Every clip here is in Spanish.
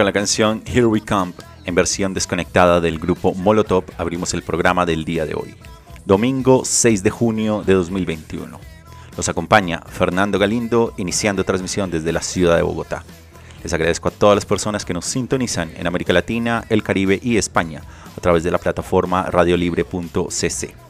Con la canción Here We Come, en versión desconectada del grupo Molotov, abrimos el programa del día de hoy, domingo 6 de junio de 2021. Los acompaña Fernando Galindo, iniciando transmisión desde la ciudad de Bogotá. Les agradezco a todas las personas que nos sintonizan en América Latina, el Caribe y España a través de la plataforma radiolibre.cc.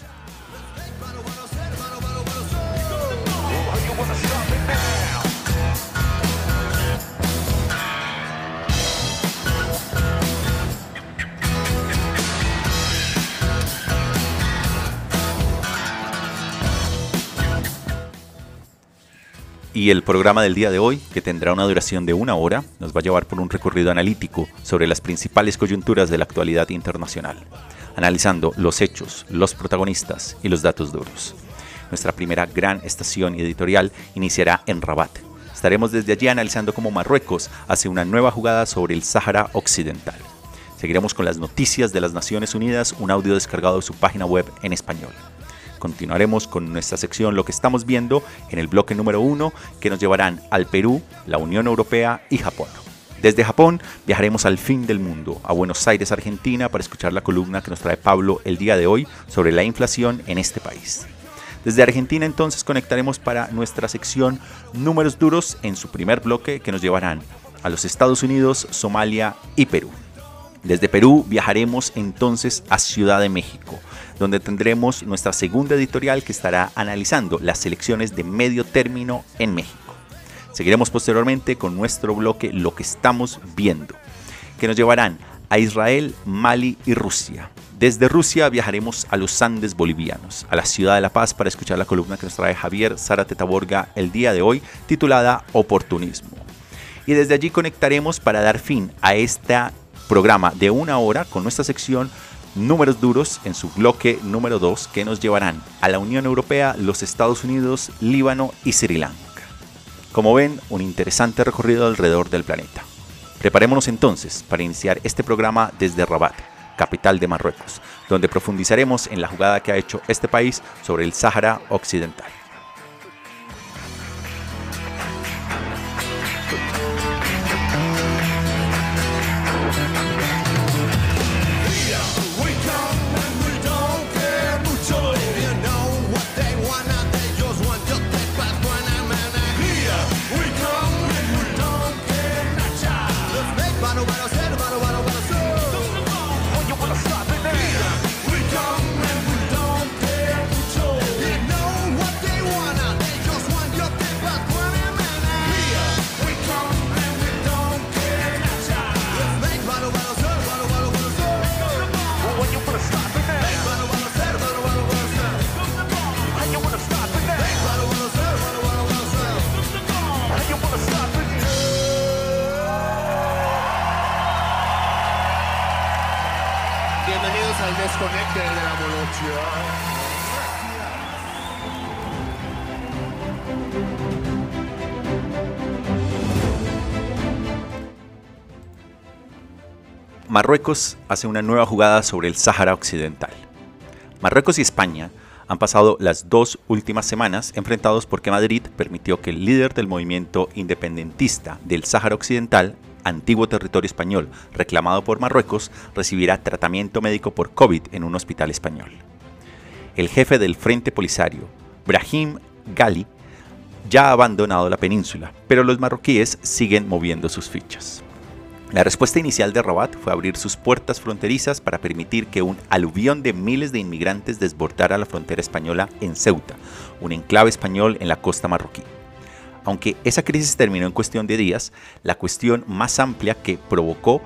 Y el programa del día de hoy, que tendrá una duración de una hora, nos va a llevar por un recorrido analítico sobre las principales coyunturas de la actualidad internacional, analizando los hechos, los protagonistas y los datos duros. Nuestra primera gran estación editorial iniciará en Rabat. Estaremos desde allí analizando cómo Marruecos hace una nueva jugada sobre el Sáhara Occidental. Seguiremos con las noticias de las Naciones Unidas, un audio descargado de su página web en español. Continuaremos con nuestra sección Lo que estamos viendo en el bloque número uno que nos llevarán al Perú, la Unión Europea y Japón. Desde Japón viajaremos al fin del mundo, a Buenos Aires, Argentina, para escuchar la columna que nos trae Pablo el día de hoy sobre la inflación en este país. Desde Argentina entonces conectaremos para nuestra sección Números duros en su primer bloque que nos llevarán a los Estados Unidos, Somalia y Perú. Desde Perú viajaremos entonces a Ciudad de México, donde tendremos nuestra segunda editorial que estará analizando las elecciones de medio término en México. Seguiremos posteriormente con nuestro bloque Lo que estamos viendo, que nos llevarán a Israel, Mali y Rusia. Desde Rusia viajaremos a los Andes bolivianos, a la ciudad de La Paz, para escuchar la columna que nos trae Javier Zárate Taborga el día de hoy, titulada Oportunismo. Y desde allí conectaremos para dar fin a esta programa de una hora con nuestra sección Números Duros en su bloque número 2 que nos llevarán a la Unión Europea, los Estados Unidos, Líbano y Sri Lanka. Como ven, un interesante recorrido alrededor del planeta. Preparémonos entonces para iniciar este programa desde Rabat, capital de Marruecos, donde profundizaremos en la jugada que ha hecho este país sobre el Sáhara Occidental. Marruecos hace una nueva jugada sobre el Sáhara Occidental. Marruecos y España han pasado las dos últimas semanas enfrentados porque Madrid permitió que el líder del movimiento independentista del Sáhara Occidental, antiguo territorio español reclamado por Marruecos, recibirá tratamiento médico por COVID en un hospital español. El jefe del Frente Polisario, Brahim Gali, ya ha abandonado la península, pero los marroquíes siguen moviendo sus fichas. La respuesta inicial de Rabat fue abrir sus puertas fronterizas para permitir que un aluvión de miles de inmigrantes desbordara la frontera española en Ceuta, un enclave español en la costa marroquí. Aunque esa crisis terminó en cuestión de días, la cuestión más amplia que provocó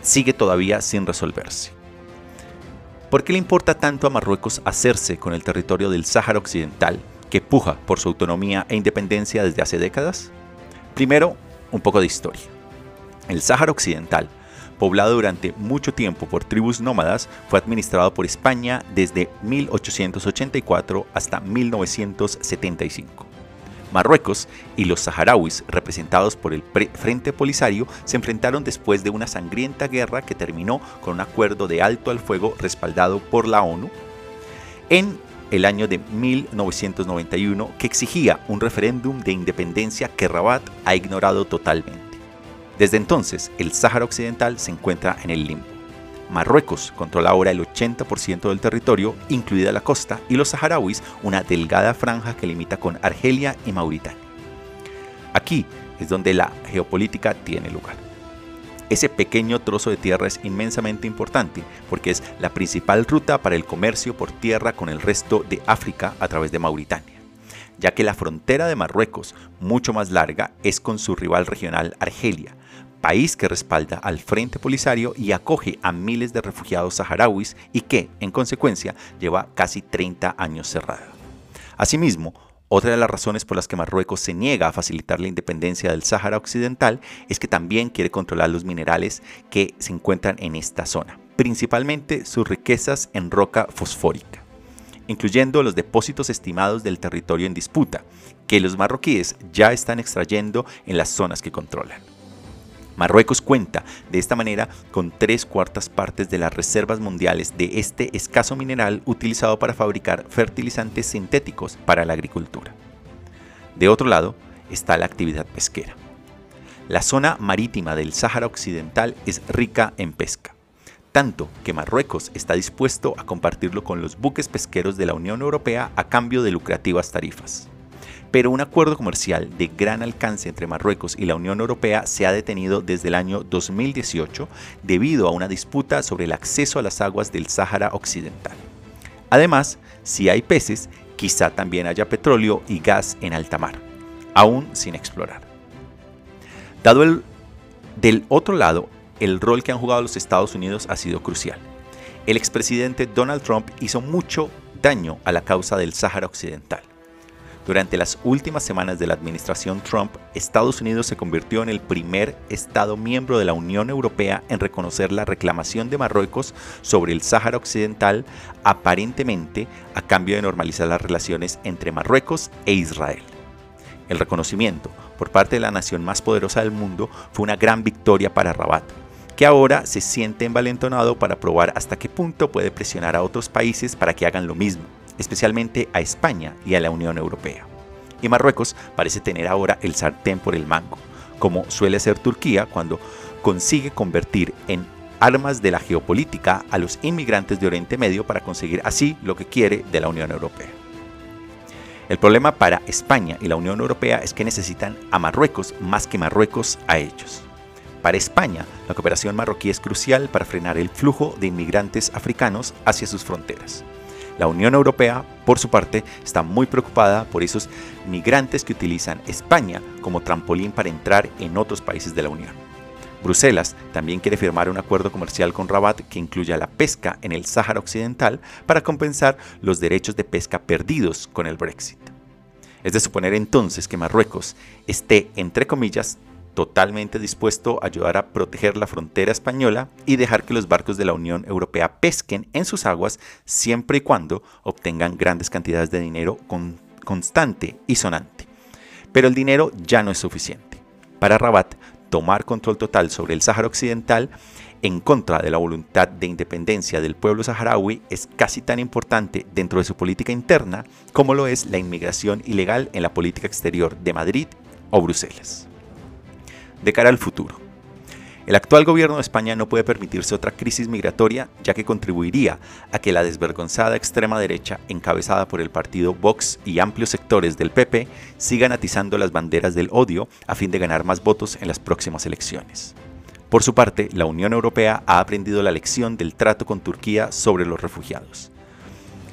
sigue todavía sin resolverse. ¿Por qué le importa tanto a Marruecos hacerse con el territorio del Sáhara Occidental, que puja por su autonomía e independencia desde hace décadas? Primero, un poco de historia. El Sáhara Occidental, poblado durante mucho tiempo por tribus nómadas, fue administrado por España desde 1884 hasta 1975. Marruecos y los saharauis, representados por el Frente Polisario, se enfrentaron después de una sangrienta guerra que terminó con un acuerdo de alto al fuego respaldado por la ONU en el año de 1991 que exigía un referéndum de independencia que Rabat ha ignorado totalmente. Desde entonces, el Sáhara Occidental se encuentra en el limbo. Marruecos controla ahora el 80% del territorio, incluida la costa, y los saharauis una delgada franja que limita con Argelia y Mauritania. Aquí es donde la geopolítica tiene lugar. Ese pequeño trozo de tierra es inmensamente importante porque es la principal ruta para el comercio por tierra con el resto de África a través de Mauritania, ya que la frontera de Marruecos, mucho más larga, es con su rival regional Argelia, país que respalda al Frente Polisario y acoge a miles de refugiados saharauis y que, en consecuencia, lleva casi 30 años cerrada. Asimismo, otra de las razones por las que Marruecos se niega a facilitar la independencia del Sáhara Occidental es que también quiere controlar los minerales que se encuentran en esta zona, principalmente sus riquezas en roca fosfórica, incluyendo los depósitos estimados del territorio en disputa, que los marroquíes ya están extrayendo en las zonas que controlan. Marruecos cuenta de esta manera con tres cuartas partes de las reservas mundiales de este escaso mineral utilizado para fabricar fertilizantes sintéticos para la agricultura. De otro lado está la actividad pesquera. La zona marítima del Sáhara Occidental es rica en pesca, tanto que Marruecos está dispuesto a compartirlo con los buques pesqueros de la Unión Europea a cambio de lucrativas tarifas pero un acuerdo comercial de gran alcance entre Marruecos y la Unión Europea se ha detenido desde el año 2018 debido a una disputa sobre el acceso a las aguas del Sáhara Occidental. Además, si hay peces, quizá también haya petróleo y gas en alta mar, aún sin explorar. Dado el del otro lado, el rol que han jugado los Estados Unidos ha sido crucial. El expresidente Donald Trump hizo mucho daño a la causa del Sáhara Occidental. Durante las últimas semanas de la administración Trump, Estados Unidos se convirtió en el primer Estado miembro de la Unión Europea en reconocer la reclamación de Marruecos sobre el Sáhara Occidental, aparentemente a cambio de normalizar las relaciones entre Marruecos e Israel. El reconocimiento por parte de la nación más poderosa del mundo fue una gran victoria para Rabat, que ahora se siente envalentonado para probar hasta qué punto puede presionar a otros países para que hagan lo mismo especialmente a España y a la Unión Europea. Y Marruecos parece tener ahora el sartén por el mango, como suele ser Turquía cuando consigue convertir en armas de la geopolítica a los inmigrantes de Oriente Medio para conseguir así lo que quiere de la Unión Europea. El problema para España y la Unión Europea es que necesitan a Marruecos más que Marruecos a ellos. Para España, la cooperación marroquí es crucial para frenar el flujo de inmigrantes africanos hacia sus fronteras. La Unión Europea, por su parte, está muy preocupada por esos migrantes que utilizan España como trampolín para entrar en otros países de la Unión. Bruselas también quiere firmar un acuerdo comercial con Rabat que incluya la pesca en el Sáhara Occidental para compensar los derechos de pesca perdidos con el Brexit. Es de suponer entonces que Marruecos esté, entre comillas, totalmente dispuesto a ayudar a proteger la frontera española y dejar que los barcos de la Unión Europea pesquen en sus aguas siempre y cuando obtengan grandes cantidades de dinero constante y sonante. Pero el dinero ya no es suficiente. Para Rabat, tomar control total sobre el Sáhara Occidental en contra de la voluntad de independencia del pueblo saharaui es casi tan importante dentro de su política interna como lo es la inmigración ilegal en la política exterior de Madrid o Bruselas de cara al futuro. El actual gobierno de España no puede permitirse otra crisis migratoria, ya que contribuiría a que la desvergonzada extrema derecha, encabezada por el partido Vox y amplios sectores del PP, sigan atizando las banderas del odio a fin de ganar más votos en las próximas elecciones. Por su parte, la Unión Europea ha aprendido la lección del trato con Turquía sobre los refugiados.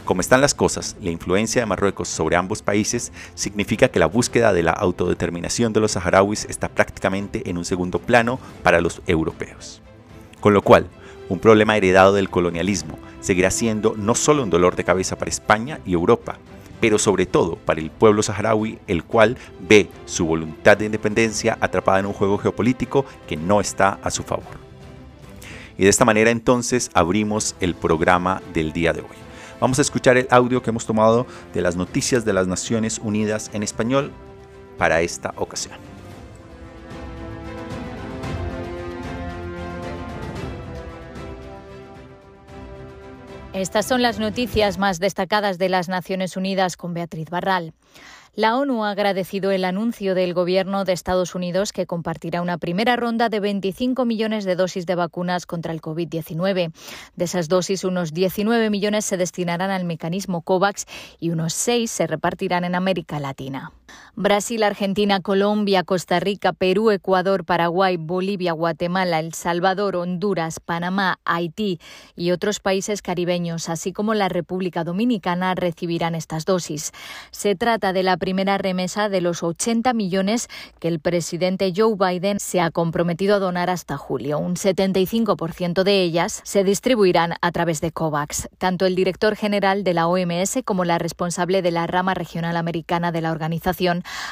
Como están las cosas, la influencia de Marruecos sobre ambos países significa que la búsqueda de la autodeterminación de los saharauis está prácticamente en un segundo plano para los europeos. Con lo cual, un problema heredado del colonialismo seguirá siendo no solo un dolor de cabeza para España y Europa, pero sobre todo para el pueblo saharaui, el cual ve su voluntad de independencia atrapada en un juego geopolítico que no está a su favor. Y de esta manera entonces abrimos el programa del día de hoy. Vamos a escuchar el audio que hemos tomado de las noticias de las Naciones Unidas en español para esta ocasión. Estas son las noticias más destacadas de las Naciones Unidas con Beatriz Barral. La ONU ha agradecido el anuncio del Gobierno de Estados Unidos que compartirá una primera ronda de 25 millones de dosis de vacunas contra el COVID-19. De esas dosis, unos 19 millones se destinarán al mecanismo COVAX y unos 6 se repartirán en América Latina. Brasil, Argentina, Colombia, Costa Rica, Perú, Ecuador, Paraguay, Bolivia, Guatemala, El Salvador, Honduras, Panamá, Haití y otros países caribeños, así como la República Dominicana, recibirán estas dosis. Se trata de la primera remesa de los 80 millones que el presidente Joe Biden se ha comprometido a donar hasta julio. Un 75% de ellas se distribuirán a través de COVAX. Tanto el director general de la OMS como la responsable de la rama regional americana de la organización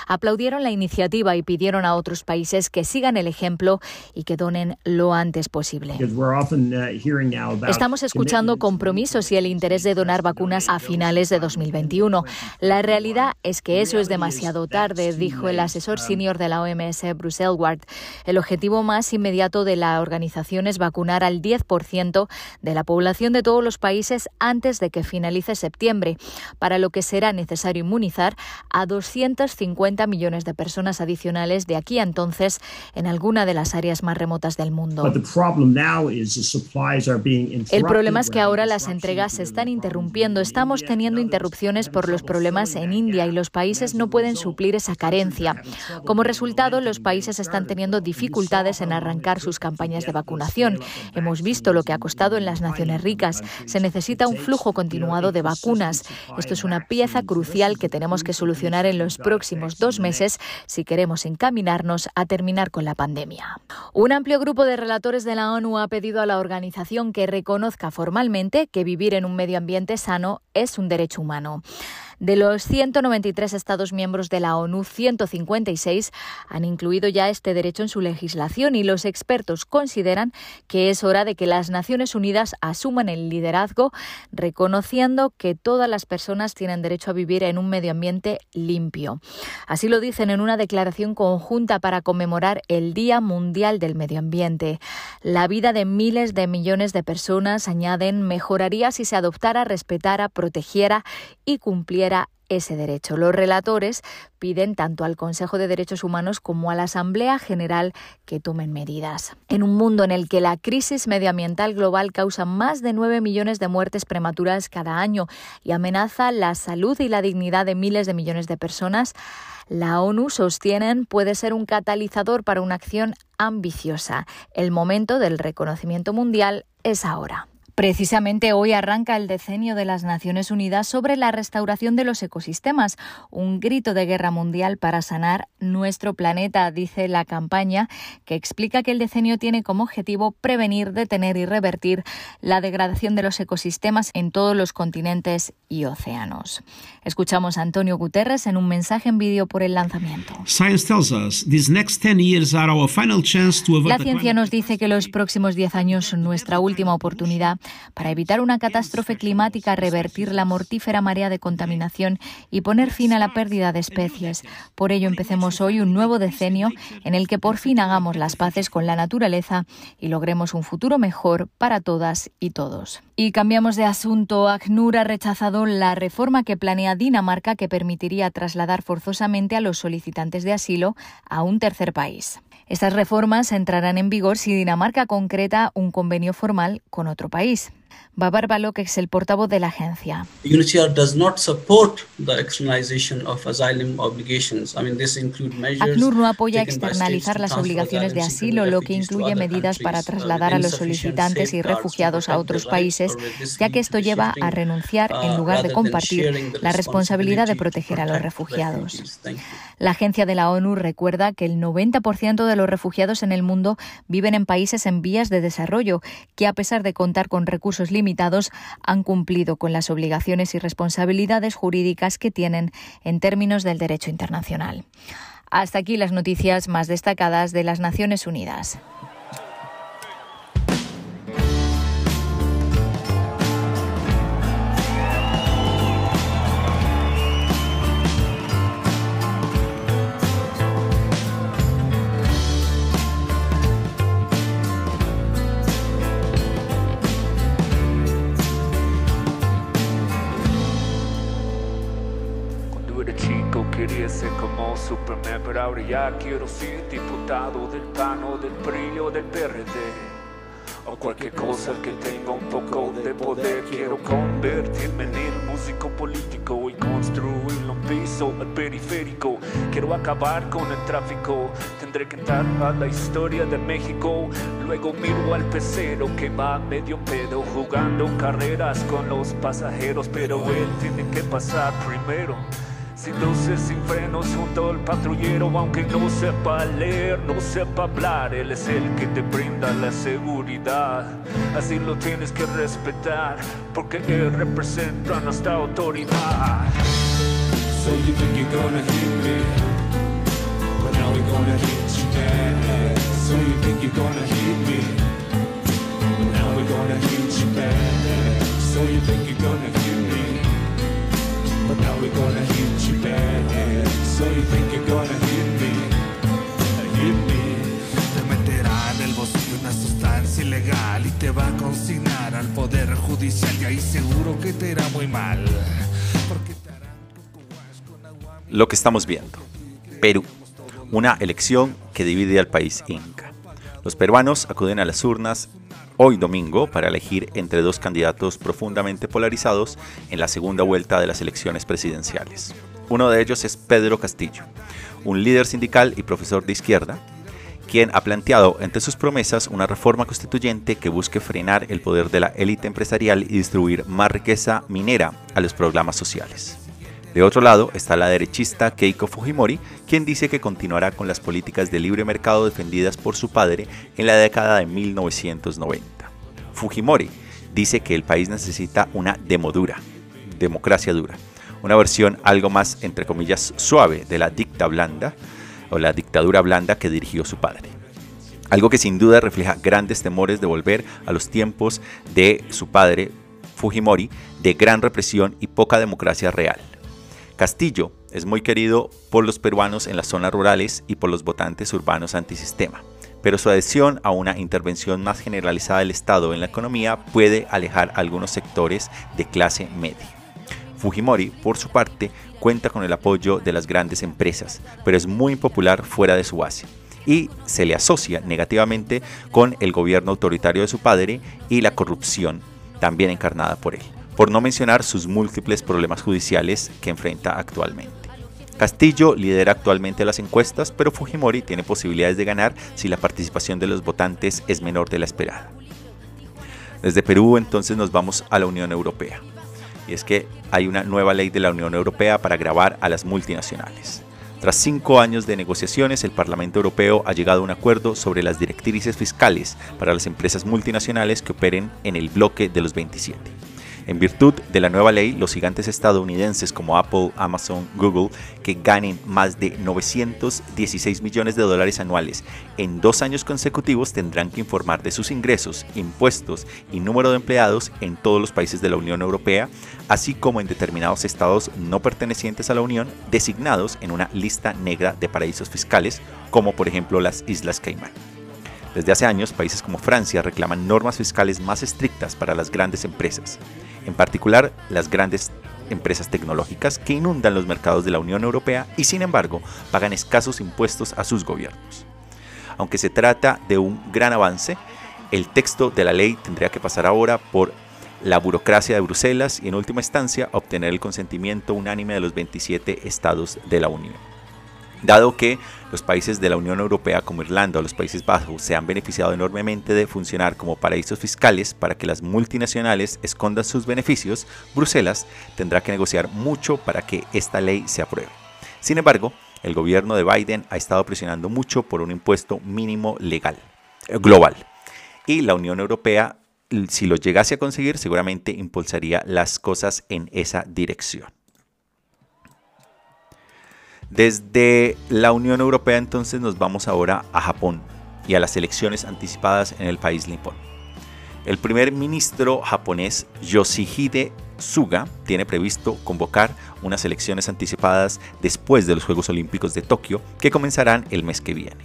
aplaudieron la iniciativa y pidieron a otros países que sigan el ejemplo y que donen lo antes posible. Uh, Estamos escuchando compromisos y el interés de donar vacunas a finales de 2021. La realidad es que eso es demasiado tarde, dijo el asesor senior de la OMS, Bruce Elward. El objetivo más inmediato de la organización es vacunar al 10% de la población de todos los países antes de que finalice septiembre, para lo que será necesario inmunizar a 250 millones de personas adicionales de aquí a entonces en alguna de las áreas más remotas del mundo. El problema es que ahora las entregas se están interrumpiendo. Estamos teniendo interrupciones por los problemas en India y los países no pueden suplir esa carencia. Como resultado, los países están teniendo dificultades en arrancar sus campañas de vacunación. Hemos visto lo que ha costado en las naciones ricas. Se necesita un flujo continuado de vacunas. Esto es una pieza crucial que tenemos que solucionar en los próximos dos meses si queremos encaminarnos a terminar con la pandemia. Un amplio grupo de relatores de la ONU ha pedido a la organización que reconozca formalmente que vivir en un medio ambiente sano es un derecho humano. De los 193 Estados miembros de la ONU, 156 han incluido ya este derecho en su legislación y los expertos consideran que es hora de que las Naciones Unidas asuman el liderazgo, reconociendo que todas las personas tienen derecho a vivir en un medio ambiente limpio. Así lo dicen en una declaración conjunta para conmemorar el Día Mundial del Medio Ambiente. La vida de miles de millones de personas, añaden, mejoraría si se adoptara, respetara, protegiera y cumpliera ese derecho. Los relatores piden tanto al Consejo de Derechos Humanos como a la Asamblea General que tomen medidas. En un mundo en el que la crisis medioambiental global causa más de 9 millones de muertes prematuras cada año y amenaza la salud y la dignidad de miles de millones de personas, la ONU sostienen puede ser un catalizador para una acción ambiciosa. El momento del reconocimiento mundial es ahora. Precisamente hoy arranca el decenio de las Naciones Unidas sobre la restauración de los ecosistemas, un grito de guerra mundial para sanar nuestro planeta, dice la campaña, que explica que el decenio tiene como objetivo prevenir, detener y revertir la degradación de los ecosistemas en todos los continentes y océanos. Escuchamos a Antonio Guterres en un mensaje en vídeo por el lanzamiento. La ciencia nos dice que los próximos 10 años son nuestra última oportunidad para evitar una catástrofe climática, revertir la mortífera marea de contaminación y poner fin a la pérdida de especies. Por ello, empecemos hoy un nuevo decenio en el que por fin hagamos las paces con la naturaleza y logremos un futuro mejor para todas y todos. Y cambiamos de asunto. ACNUR ha rechazado la reforma que planea Dinamarca que permitiría trasladar forzosamente a los solicitantes de asilo a un tercer país. Estas reformas entrarán en vigor si Dinamarca concreta un convenio formal con otro país. Babar Balok es el portavoz de la agencia. ACNUR no apoya externalizar las obligaciones de asilo, lo que incluye medidas para trasladar a los solicitantes y refugiados a otros países, ya que esto lleva a renunciar, en uh, lugar de compartir, la responsabilidad de proteger a los refugiados. La agencia de la ONU recuerda que el 90% de los refugiados en el mundo viven en países en vías de desarrollo, que a pesar de contar con recursos limitados, han cumplido con las obligaciones y responsabilidades jurídicas que tienen en términos del derecho internacional. Hasta aquí las noticias más destacadas de las Naciones Unidas. Superman, pero ahora ya quiero ser diputado del PAN del PRI o del PRD. O cualquier cosa que tenga un poco de poder Quiero convertirme en el músico político Y construir un piso al periférico. Quiero acabar con el tráfico Tendré que entrar a la historia de México. Luego miro al pecero que va medio pedo Jugando carreras con los pasajeros Pero él tiene que pasar primero sin luces, sin frenos, junto al patrullero, aunque no sepa leer, no sepa hablar, él es el que te brinda la seguridad. Así lo tienes que respetar, porque él representa nuestra autoridad. So you think you're gonna hit me, but now we're gonna hit you bad. So you think you're gonna hit me, but now we're gonna hit you bad. So you think you're gonna hit me. But now we're gonna hit you bad. So you think you're gonna hit me Hit me. Te meterá en el bolsillo una sustancia ilegal Y te va a consignar al poder judicial Y ahí seguro que te irá muy mal. Porque te harán con agua Lo que estamos viendo. Perú. Una elección que divide al país inca. Los peruanos acuden a las urnas hoy domingo para elegir entre dos candidatos profundamente polarizados en la segunda vuelta de las elecciones presidenciales. Uno de ellos es Pedro Castillo, un líder sindical y profesor de izquierda, quien ha planteado entre sus promesas una reforma constituyente que busque frenar el poder de la élite empresarial y distribuir más riqueza minera a los programas sociales. De otro lado está la derechista Keiko Fujimori, quien dice que continuará con las políticas de libre mercado defendidas por su padre en la década de 1990. Fujimori dice que el país necesita una demodura, democracia dura, una versión algo más, entre comillas, suave de la dicta blanda o la dictadura blanda que dirigió su padre. Algo que sin duda refleja grandes temores de volver a los tiempos de su padre, Fujimori, de gran represión y poca democracia real. Castillo. Es muy querido por los peruanos en las zonas rurales y por los votantes urbanos antisistema, pero su adhesión a una intervención más generalizada del Estado en la economía puede alejar a algunos sectores de clase media. Fujimori, por su parte, cuenta con el apoyo de las grandes empresas, pero es muy impopular fuera de su base y se le asocia negativamente con el gobierno autoritario de su padre y la corrupción también encarnada por él por no mencionar sus múltiples problemas judiciales que enfrenta actualmente. Castillo lidera actualmente las encuestas, pero Fujimori tiene posibilidades de ganar si la participación de los votantes es menor de la esperada. Desde Perú entonces nos vamos a la Unión Europea. Y es que hay una nueva ley de la Unión Europea para grabar a las multinacionales. Tras cinco años de negociaciones, el Parlamento Europeo ha llegado a un acuerdo sobre las directrices fiscales para las empresas multinacionales que operen en el bloque de los 27. En virtud de la nueva ley, los gigantes estadounidenses como Apple, Amazon, Google, que ganen más de 916 millones de dólares anuales en dos años consecutivos tendrán que informar de sus ingresos, impuestos y número de empleados en todos los países de la Unión Europea, así como en determinados estados no pertenecientes a la Unión designados en una lista negra de paraísos fiscales, como por ejemplo las Islas Caimán. Desde hace años, países como Francia reclaman normas fiscales más estrictas para las grandes empresas en particular las grandes empresas tecnológicas que inundan los mercados de la Unión Europea y sin embargo pagan escasos impuestos a sus gobiernos. Aunque se trata de un gran avance, el texto de la ley tendría que pasar ahora por la burocracia de Bruselas y en última instancia obtener el consentimiento unánime de los 27 estados de la Unión. Dado que los países de la Unión Europea como Irlanda o los Países Bajos se han beneficiado enormemente de funcionar como paraísos fiscales para que las multinacionales escondan sus beneficios, Bruselas tendrá que negociar mucho para que esta ley se apruebe. Sin embargo, el gobierno de Biden ha estado presionando mucho por un impuesto mínimo legal, global. Y la Unión Europea, si lo llegase a conseguir, seguramente impulsaría las cosas en esa dirección. Desde la Unión Europea entonces nos vamos ahora a Japón y a las elecciones anticipadas en el país nipón. El primer ministro japonés Yoshihide Suga tiene previsto convocar unas elecciones anticipadas después de los Juegos Olímpicos de Tokio que comenzarán el mes que viene.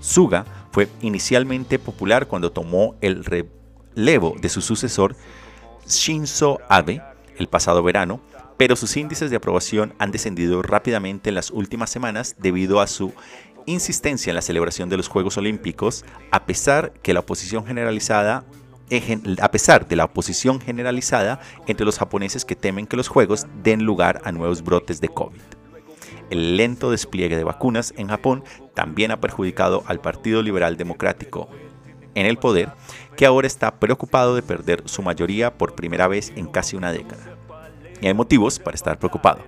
Suga fue inicialmente popular cuando tomó el relevo de su sucesor Shinzo Abe el pasado verano pero sus índices de aprobación han descendido rápidamente en las últimas semanas debido a su insistencia en la celebración de los Juegos Olímpicos, a pesar que la oposición generalizada a pesar de la oposición generalizada entre los japoneses que temen que los Juegos den lugar a nuevos brotes de COVID. El lento despliegue de vacunas en Japón también ha perjudicado al Partido Liberal Democrático en el poder, que ahora está preocupado de perder su mayoría por primera vez en casi una década. Y hay motivos para estar preocupado.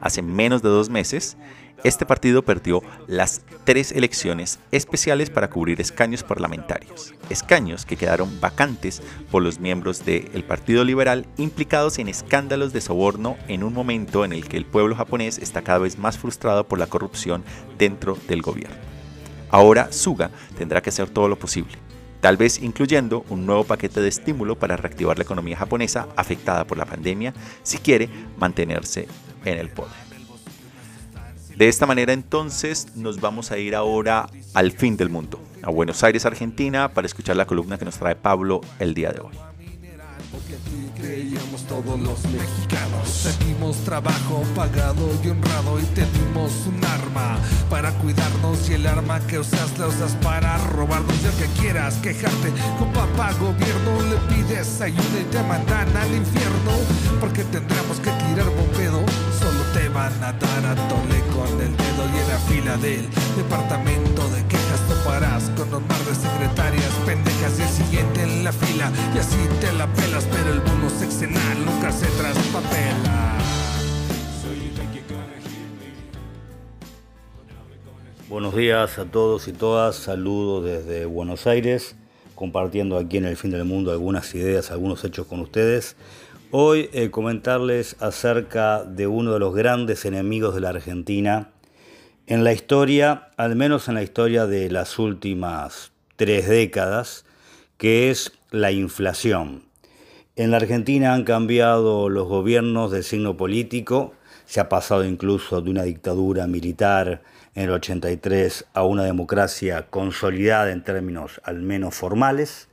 Hace menos de dos meses, este partido perdió las tres elecciones especiales para cubrir escaños parlamentarios, escaños que quedaron vacantes por los miembros del Partido Liberal implicados en escándalos de soborno en un momento en el que el pueblo japonés está cada vez más frustrado por la corrupción dentro del gobierno. Ahora Suga tendrá que hacer todo lo posible tal vez incluyendo un nuevo paquete de estímulo para reactivar la economía japonesa afectada por la pandemia si quiere mantenerse en el poder. De esta manera entonces nos vamos a ir ahora al fin del mundo, a Buenos Aires, Argentina, para escuchar la columna que nos trae Pablo el día de hoy creíamos todos los mexicanos. Tenimos trabajo pagado y honrado y tenemos un arma para cuidarnos y el arma que usas la usas para robarnos. Ya que quieras quejarte con papá gobierno, le pides ayuda y te mandan al infierno porque tendremos que tirar bombedo. Solo te van a dar a tole con el dedo y en la fila del departamento de quejas toparás con un mar de secretarias pendejas y el siguiente en la fila y así te la pelas, pero el bono sexenal nunca se traspapela. Buenos días a todos y todas, saludos desde Buenos Aires, compartiendo aquí en el fin del mundo algunas ideas, algunos hechos con ustedes. Hoy eh, comentarles acerca de uno de los grandes enemigos de la Argentina en la historia, al menos en la historia de las últimas tres décadas, que es la inflación. En la Argentina han cambiado los gobiernos de signo político, se ha pasado incluso de una dictadura militar en el 83 a una democracia consolidada en términos al menos formales.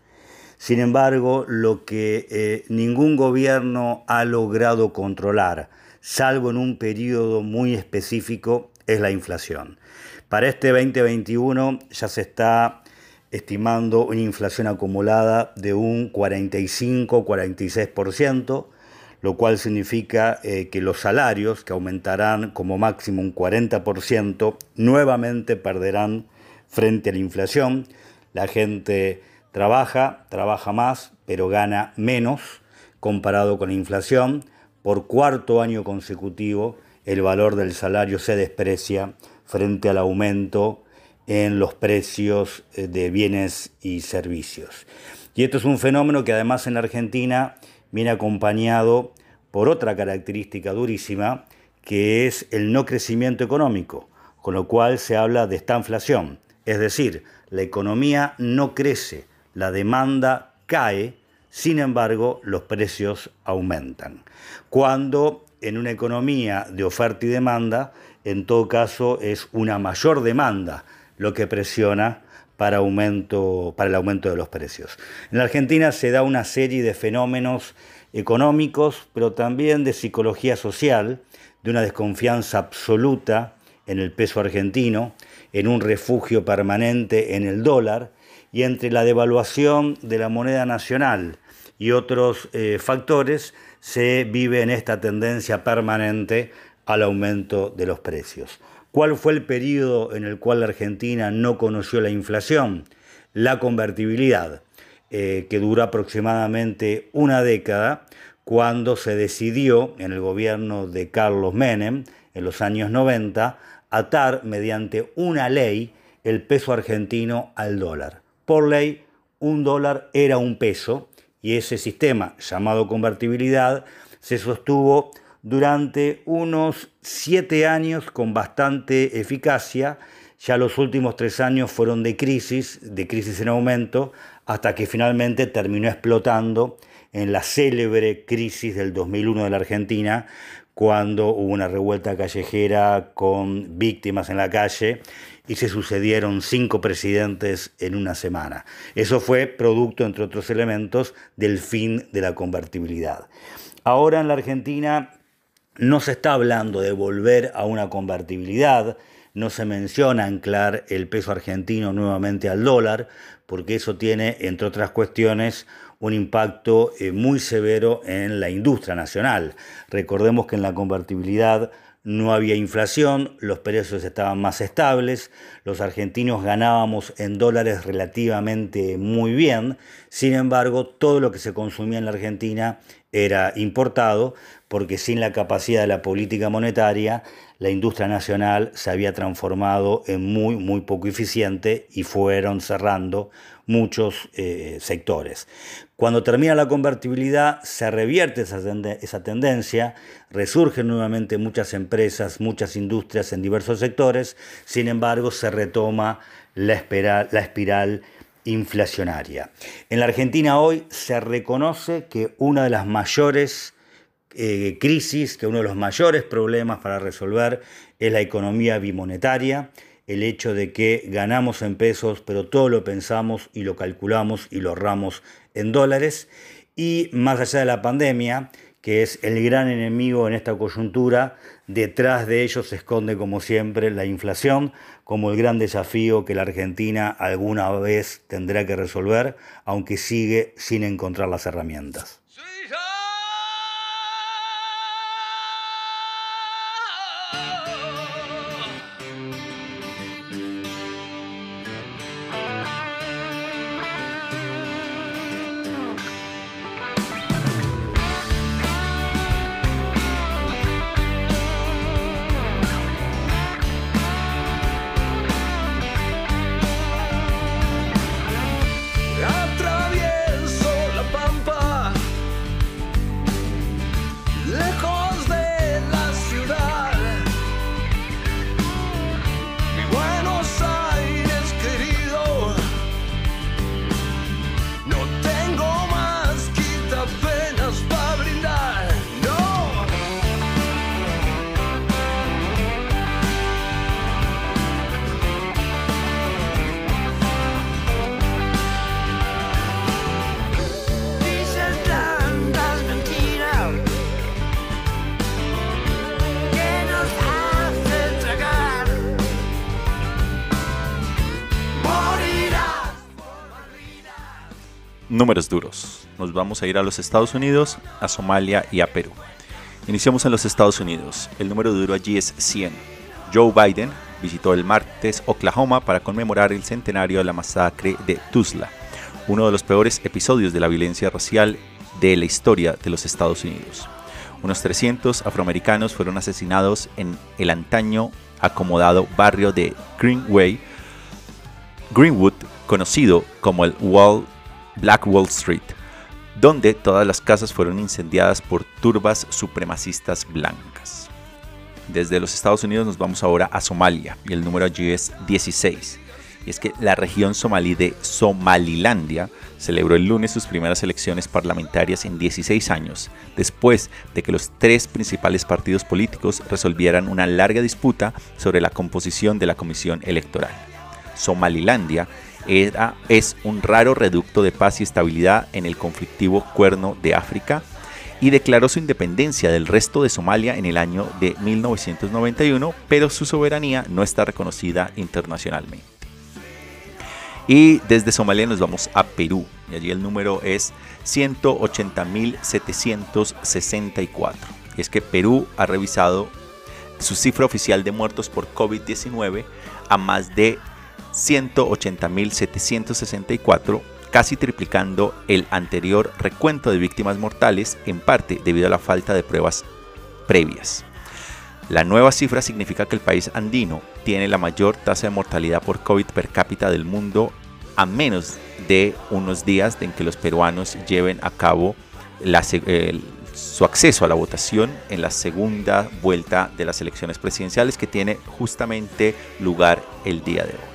Sin embargo, lo que eh, ningún gobierno ha logrado controlar, salvo en un periodo muy específico, es la inflación. Para este 2021 ya se está estimando una inflación acumulada de un 45-46%, lo cual significa eh, que los salarios, que aumentarán como máximo un 40%, nuevamente perderán frente a la inflación. La gente trabaja, trabaja más, pero gana menos comparado con la inflación. Por cuarto año consecutivo, el valor del salario se desprecia frente al aumento en los precios eh, de bienes y servicios. Y esto es un fenómeno que además en Argentina viene acompañado por otra característica durísima, que es el no crecimiento económico, con lo cual se habla de estanflación, es decir, la economía no crece, la demanda cae, sin embargo los precios aumentan. Cuando en una economía de oferta y demanda, en todo caso es una mayor demanda lo que presiona para, el aumento de los precios. En la Argentina se da una serie de fenómenos económicos, pero también de psicología social, de una desconfianza absoluta en el peso argentino, en un refugio permanente en el dólar y entre la devaluación de la moneda nacional y otros eh, factores se vive en esta tendencia permanente al aumento de los precios. ¿Cuál fue el periodo en el cual la Argentina no conoció la inflación? La convertibilidad, eh, que dura aproximadamente una década, cuando se decidió en el gobierno de Carlos Menem, en los años 90, atar mediante una ley el peso argentino al dólar. Por ley, un dólar era un peso y ese sistema llamado convertibilidad se sostuvo durante unos siete años con bastante eficacia. Ya los últimos tres años fueron de crisis, de crisis en aumento, hasta que finalmente terminó explotando en la célebre crisis del 2001 de la Argentina, cuando hubo una revuelta callejera con víctimas en la calle y se sucedieron cinco presidentes en una semana. Eso fue producto, entre otros elementos, del fin de la convertibilidad. Ahora en la Argentina no se está hablando de volver a una convertibilidad, no se menciona anclar el peso argentino nuevamente al dólar, porque eso tiene, entre otras cuestiones, un impacto eh, muy severo en la industria nacional. Recordemos que en la convertibilidad no había inflación, los precios estaban más estables, los argentinos ganábamos en dólares relativamente muy bien, sin embargo todo lo que se consumía en la Argentina era importado, porque sin la capacidad de la política monetaria, la industria nacional se había transformado en muy, muy poco eficiente y fueron cerrando muchos eh, sectores. Cuando termina la convertibilidad, se revierte esa, tendencia, resurgen nuevamente muchas empresas, muchas industrias en diversos sectores, sin embargo se retoma la la espiral inflacionaria. En la Argentina hoy se reconoce que una de las mayores eh, crisis, que uno de los mayores problemas para resolver es la economía bimonetaria, el hecho de que ganamos en pesos, pero todo lo pensamos y lo calculamos y lo ahorramos en dólares. Y más allá de la pandemia, que es el gran enemigo en esta coyuntura, detrás de ello se esconde como siempre la inflación, como el gran desafío que la Argentina alguna vez tendrá que resolver, aunque sigue sin encontrar las herramientas. Números duros. Nos vamos a ir a los Estados Unidos, a Somalia y a Perú. Iniciamos en los Estados Unidos. El número duro allí es 100. Joe Biden visitó el martes Oklahoma para conmemorar el centenario de la masacre de Tulsa, uno de los peores episodios de la violencia racial de la historia de los Estados Unidos. Unos 300 afroamericanos fueron asesinados en el antaño acomodado barrio de Greenway, Greenwood, conocido como el Wall Black Wall Street, donde todas las casas fueron incendiadas por turbas supremacistas blancas. Desde los Estados Unidos nos vamos ahora a Somalia y el número allí es 16. Y es que la región somalí de Somalilandia celebró el lunes sus primeras elecciones parlamentarias en 16 años, después de que los tres principales partidos políticos resolvieran una larga disputa sobre la composición de la comisión electoral. Somalilandia es un raro reducto de paz y estabilidad en el conflictivo cuerno de África, y declaró su independencia del resto de Somalia en el año de 1991, pero su soberanía no está reconocida internacionalmente. Y desde Somalia nos vamos a Perú, y allí el número es 180.764. Y es que Perú ha revisado su cifra oficial de muertos por COVID-19 a más de 180.764 casi triplicando el anterior recuento de víctimas mortales, en parte debido a la falta de pruebas previas. La nueva cifra significa que el país andino tiene la mayor tasa de mortalidad por COVID per cápita del mundo a menos de unos días en que los peruanos lleven a cabo su acceso a la votación en la segunda vuelta de las elecciones presidenciales que tiene justamente lugar el día de hoy.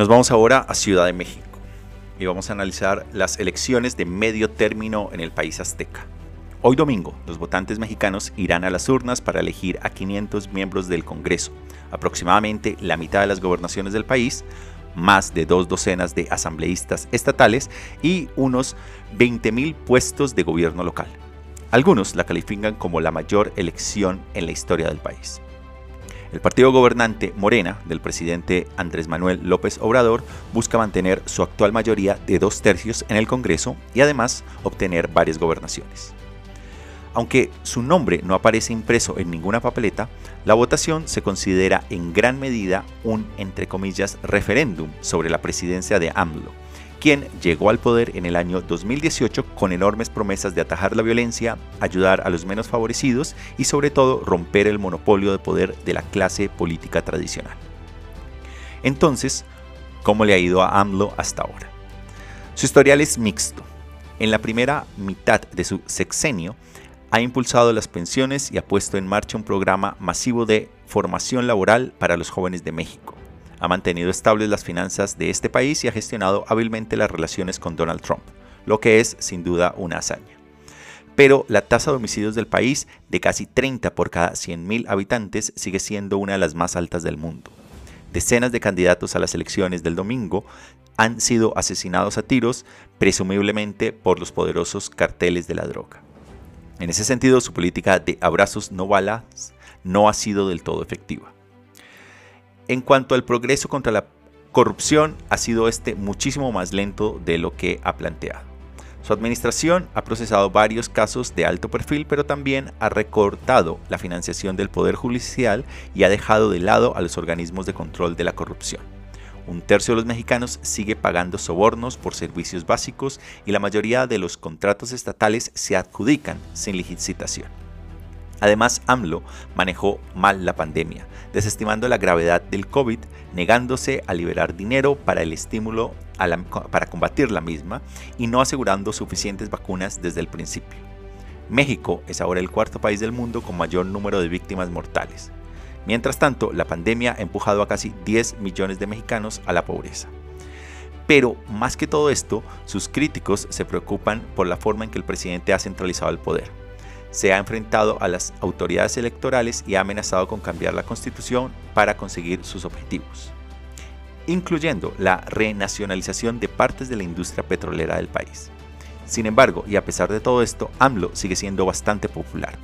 Nos vamos ahora a Ciudad de México y vamos a analizar las elecciones de medio término en el país azteca. Hoy domingo, los votantes mexicanos irán a las urnas para elegir a 500 miembros del Congreso, aproximadamente la mitad de las gobernaciones del país, más de dos docenas de asambleístas estatales y unos 20.000 puestos de gobierno local. Algunos la califican como la mayor elección en la historia del país. El partido gobernante Morena del presidente Andrés Manuel López Obrador busca mantener su actual mayoría de dos tercios en el Congreso y además obtener varias gobernaciones. Aunque su nombre no aparece impreso en ninguna papeleta, la votación se considera en gran medida un, entre comillas, referéndum sobre la presidencia de AMLO, quien llegó al poder en el año 2018 con enormes promesas de atajar la violencia, ayudar a los menos favorecidos y sobre todo romper el monopolio de poder de la clase política tradicional. Entonces, ¿cómo le ha ido a AMLO hasta ahora? Su historial es mixto. En la primera mitad de su sexenio, ha impulsado las pensiones y ha puesto en marcha un programa masivo de formación laboral para los jóvenes de México ha mantenido estables las finanzas de este país y ha gestionado hábilmente las relaciones con Donald Trump, lo que es sin duda una hazaña. Pero la tasa de homicidios del país, de casi 30 por cada 100.000 habitantes, sigue siendo una de las más altas del mundo. Decenas de candidatos a las elecciones del domingo han sido asesinados a tiros, presumiblemente por los poderosos carteles de la droga. En ese sentido, su política de abrazos no balas no ha sido del todo efectiva. En cuanto al progreso contra la corrupción, ha sido este muchísimo más lento de lo que ha planteado. Su administración ha procesado varios casos de alto perfil, pero también ha recortado la financiación del Poder Judicial y ha dejado de lado a los organismos de control de la corrupción. Un tercio de los mexicanos sigue pagando sobornos por servicios básicos y la mayoría de los contratos estatales se adjudican sin licitación. Además, AMLO manejó mal la pandemia, desestimando la gravedad del COVID, negándose a liberar dinero para el estímulo para combatir la misma y no asegurando suficientes vacunas desde el principio. México es ahora el cuarto país del mundo con mayor número de víctimas mortales. Mientras tanto, la pandemia ha empujado a casi 10 millones de mexicanos a la pobreza. Pero más que todo esto, sus críticos se preocupan por la forma en que el presidente ha centralizado el poder se ha enfrentado a las autoridades electorales y ha amenazado con cambiar la constitución para conseguir sus objetivos, incluyendo la renacionalización de partes de la industria petrolera del país. Sin embargo, y a pesar de todo esto, AMLO sigue siendo bastante popular.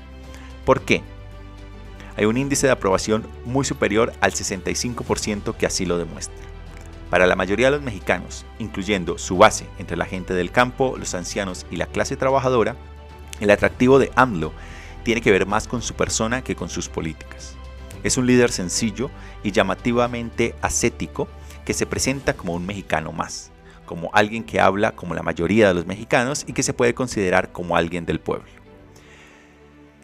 ¿Por qué? Hay un índice de aprobación muy superior al 65% que así lo demuestra. Para la mayoría de los mexicanos, incluyendo su base entre la gente del campo, los ancianos y la clase trabajadora, el atractivo de AMLO tiene que ver más con su persona que con sus políticas. Es un líder sencillo y llamativamente ascético que se presenta como un mexicano más, como alguien que habla como la mayoría de los mexicanos y que se puede considerar como alguien del pueblo.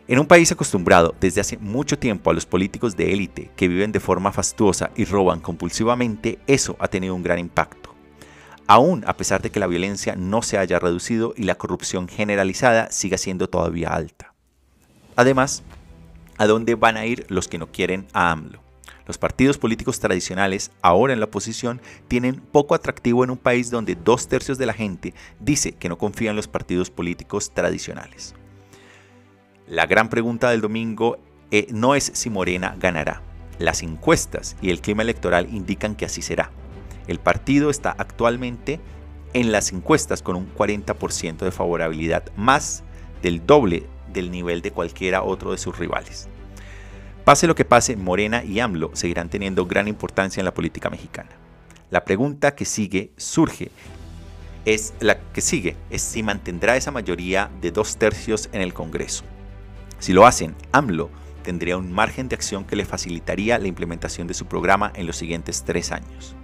En un país acostumbrado desde hace mucho tiempo a los políticos de élite que viven de forma fastuosa y roban compulsivamente, eso ha tenido un gran impacto. Aún a pesar de que la violencia no se haya reducido y la corrupción generalizada siga siendo todavía alta. Además, ¿a dónde van a ir los que no quieren a AMLO? Los partidos políticos tradicionales, ahora en la oposición, tienen poco atractivo en un país donde dos tercios de la gente dice que no confía en los partidos políticos tradicionales. La gran pregunta del domingo eh, no es si Morena ganará. Las encuestas y el clima electoral indican que así será. El partido está actualmente en las encuestas con un 40% de favorabilidad, más del doble del nivel de cualquiera otro de sus rivales. Pase lo que pase, Morena y AMLO seguirán teniendo gran importancia en la política mexicana. La pregunta que sigue surge es la que sigue es si mantendrá esa mayoría de dos tercios en el Congreso. Si lo hacen, AMLO tendría un margen de acción que le facilitaría la implementación de su programa en los siguientes tres años.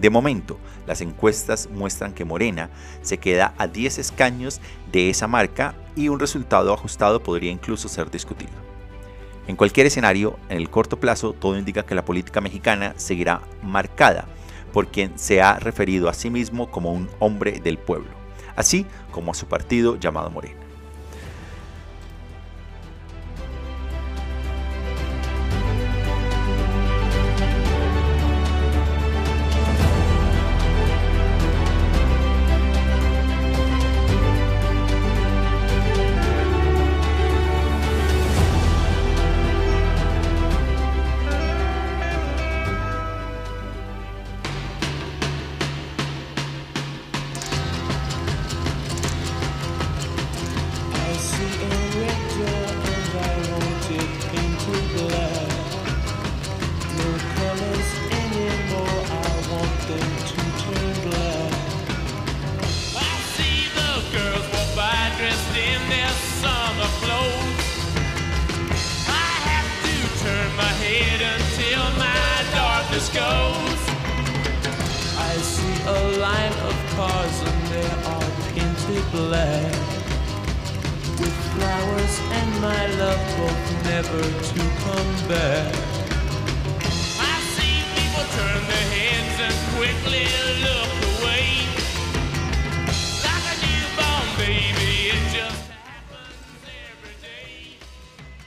De momento, las encuestas muestran que Morena se queda a 10 escaños de esa marca y un resultado ajustado podría incluso ser discutido. En cualquier escenario, en el corto plazo, todo indica que la política mexicana seguirá marcada por quien se ha referido a sí mismo como un hombre del pueblo, así como a su partido llamado Morena.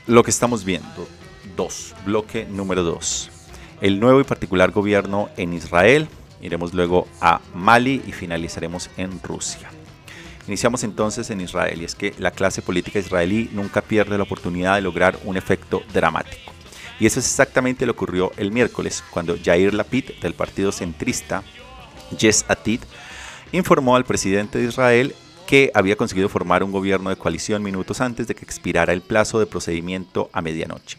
Lo que estamos viendo, 2, bloque número 2. El nuevo y particular gobierno en Israel, iremos luego a Mali y finalizaremos en Rusia. Iniciamos entonces en Israel y es que la clase política israelí nunca pierde la oportunidad de lograr un efecto dramático. Y eso es exactamente lo que ocurrió el miércoles cuando Yair Lapid del partido centrista Yes Atid informó al presidente de Israel que había conseguido formar un gobierno de coalición minutos antes de que expirara el plazo de procedimiento a medianoche.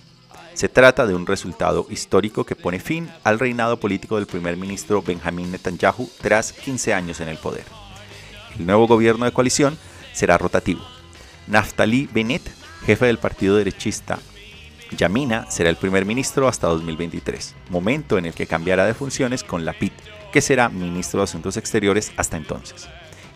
Se trata de un resultado histórico que pone fin al reinado político del primer ministro Benjamin Netanyahu tras 15 años en el poder. El nuevo gobierno de coalición será rotativo. Naftali Bennett, jefe del partido derechista Yamina, será el primer ministro hasta 2023, momento en el que cambiará de funciones con Lapid, que será ministro de Asuntos Exteriores hasta entonces.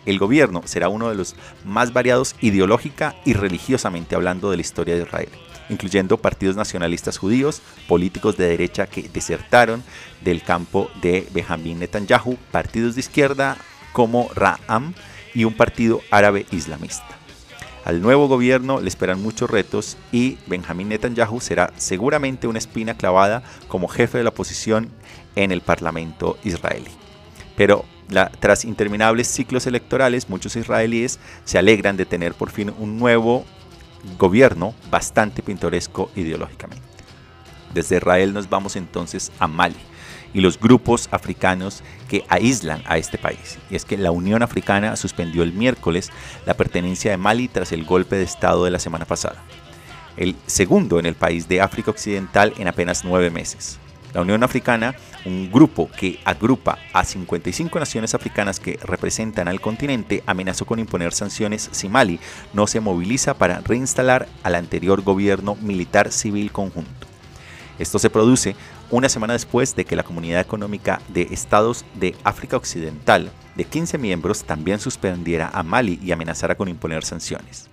El gobierno será uno de los más variados ideológica y religiosamente hablando de la historia de Israel, incluyendo partidos nacionalistas judíos, políticos de derecha que desertaron del campo de Benjamin Netanyahu, partidos de izquierda como Ra'am y un partido árabe islamista. Al nuevo gobierno le esperan muchos retos y Benjamin Netanyahu será seguramente una espina clavada como jefe de la oposición en el Parlamento israelí. Pero tras interminables ciclos electorales, muchos israelíes se alegran de tener por fin un nuevo gobierno bastante pintoresco ideológicamente. Desde Israel nos vamos entonces a Mali y los grupos africanos que aíslan a este país. Y es que la Unión Africana suspendió el miércoles la pertenencia de Mali tras el golpe de Estado de la semana pasada. el segundo en el país de África Occidental en apenas nueve meses. La Unión Africana, un grupo que agrupa a 55 naciones africanas que representan al continente, amenazó con imponer sanciones si Mali no se moviliza para reinstalar al anterior gobierno militar civil conjunto. Esto se produce una semana después de que la Comunidad Económica de Estados de África Occidental, de 15 miembros, también suspendiera a Mali y amenazara con imponer sanciones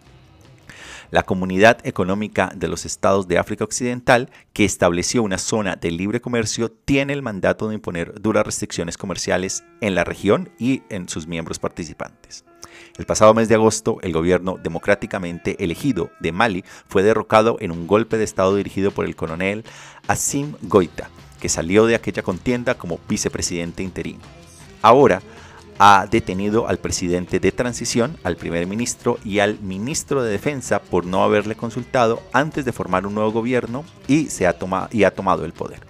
la Comunidad Económica de los Estados de África Occidental, que estableció una zona de libre comercio, tiene el mandato de imponer duras restricciones comerciales en la región y en sus miembros participantes. El pasado mes de agosto, el gobierno democráticamente elegido de Mali fue derrocado en un golpe de Estado dirigido por el coronel Assim Goita, que salió de aquella contienda como vicepresidente interino. Ahora, ha detenido al presidente de transición, al primer ministro y al ministro de defensa por no haberle consultado antes de formar un nuevo gobierno y, se ha, y ha tomado el poder.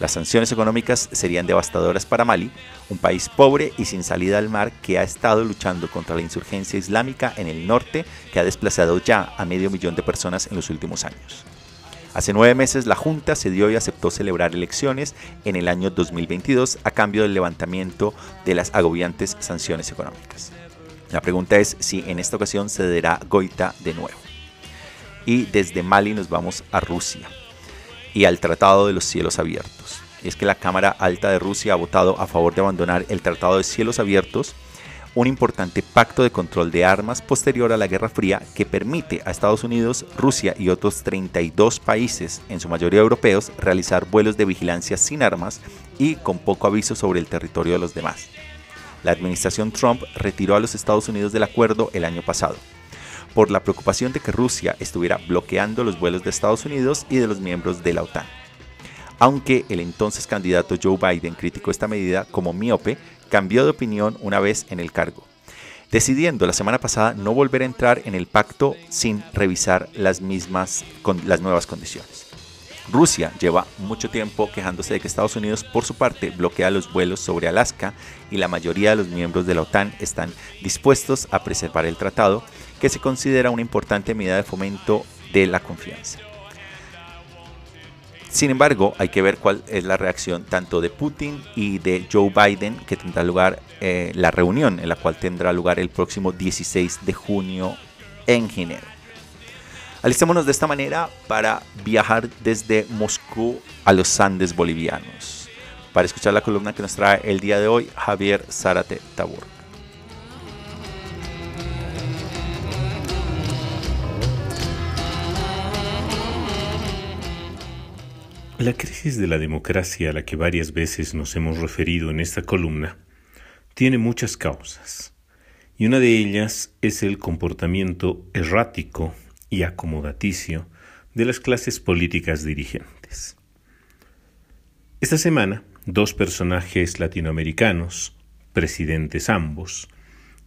Las sanciones económicas serían devastadoras para Mali, un país pobre y sin salida al mar que ha estado luchando contra la insurgencia islámica en el norte que ha desplazado ya a medio millón de personas en los últimos años. Hace nueve meses la Junta cedió y aceptó celebrar elecciones en el año 2022 a cambio del levantamiento de las agobiantes sanciones económicas. La pregunta es si en esta ocasión cederá Goita de nuevo. Y desde Mali nos vamos a Rusia y al Tratado de los Cielos Abiertos. Es que la Cámara Alta de Rusia ha votado a favor de abandonar el Tratado de Cielos Abiertos un importante pacto de control de armas posterior a la Guerra Fría que permite a Estados Unidos, Rusia y otros 32 países, en su mayoría europeos, realizar vuelos de vigilancia sin armas y con poco aviso sobre el territorio de los demás. La administración Trump retiró a los Estados Unidos del acuerdo el año pasado, por la preocupación de que Rusia estuviera bloqueando los vuelos de Estados Unidos y de los miembros de la OTAN. Aunque el entonces candidato Joe Biden criticó esta medida como miope cambió de opinión una vez en el cargo, decidiendo la semana pasada no volver a entrar en el pacto sin revisar las mismas con las nuevas condiciones. Rusia lleva mucho tiempo quejándose de que Estados Unidos por su parte bloquea los vuelos sobre Alaska y la mayoría de los miembros de la OTAN están dispuestos a preservar el tratado, que se considera una importante medida de fomento de la confianza. Sin embargo, hay que ver cuál es la reacción tanto de Putin y de Joe Biden, que tendrá lugar eh, la reunión, en la cual tendrá lugar el próximo 16 de junio en Ginebra. Alistémonos de esta manera para viajar desde Moscú a los Andes bolivianos. Para escuchar la columna que nos trae el día de hoy Javier Zárate Tabur. La crisis de la democracia a la que varias veces nos hemos referido en esta columna tiene muchas causas, y una de ellas es el comportamiento errático y acomodaticio de las clases políticas dirigentes. Esta semana, dos personajes latinoamericanos, presidentes ambos,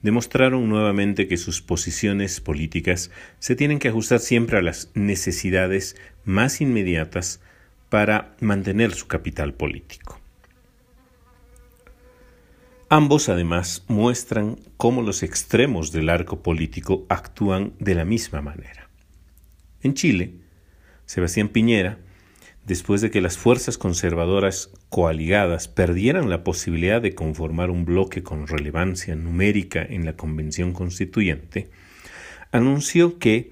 demostraron nuevamente que sus posiciones políticas se tienen que ajustar siempre a las necesidades más inmediatas para mantener su capital político. Ambos además muestran cómo los extremos del arco político actúan de la misma manera. En Chile, Sebastián Piñera, después de que las fuerzas conservadoras coaligadas perdieran la posibilidad de conformar un bloque con relevancia numérica en la Convención Constituyente, anunció que